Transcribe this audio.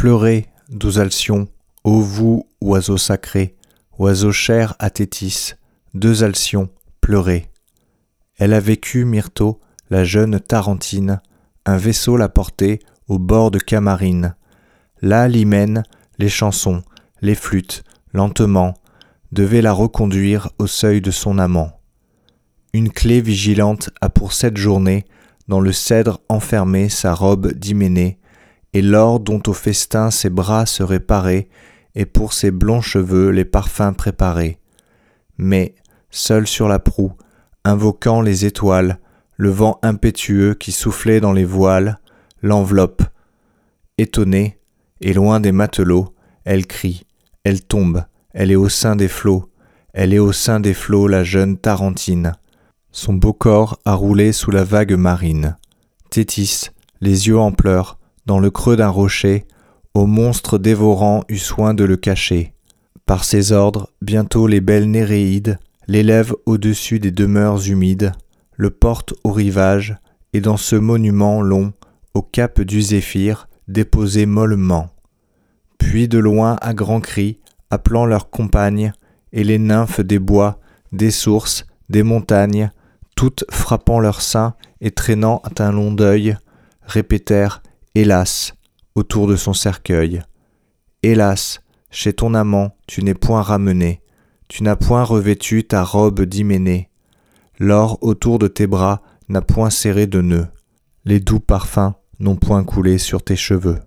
Pleurez, doux Alcyons, ô vous, oiseaux sacrés, oiseaux chers à Thétis, deux Alcyons, pleurez. Elle a vécu, Myrto, la jeune Tarentine, un vaisseau l'a portée au bord de Camarine. Là l'hymen, les chansons, les flûtes, lentement, devaient la reconduire au seuil de son amant. Une clé vigilante a pour cette journée dans le cèdre enfermé sa robe d'hyménée, et l'or dont au festin ses bras seraient parés, et pour ses blonds cheveux les parfums préparés. Mais, seul sur la proue, invoquant les étoiles, le vent impétueux qui soufflait dans les voiles, l'enveloppe. Étonnée, et loin des matelots, elle crie, elle tombe, elle est au sein des flots, elle est au sein des flots la jeune Tarentine. Son beau corps a roulé sous la vague marine. Tétis, les yeux en pleurs, dans le creux d'un rocher, au monstre dévorant eut soin de le cacher. Par ses ordres, bientôt les belles Néréides l'élèvent au-dessus des demeures humides, le portent au rivage, et dans ce monument long, au cap du Zéphyr, déposé mollement. Puis de loin à grands cris, appelant leurs compagnes, et les nymphes des bois, des sources, des montagnes, toutes frappant leur sein et traînant un long deuil, répétèrent Hélas, autour de son cercueil. Hélas, chez ton amant tu n'es point ramené, tu n'as point revêtu ta robe d'hyménée, l'or autour de tes bras n'a point serré de nœuds, les doux parfums n'ont point coulé sur tes cheveux.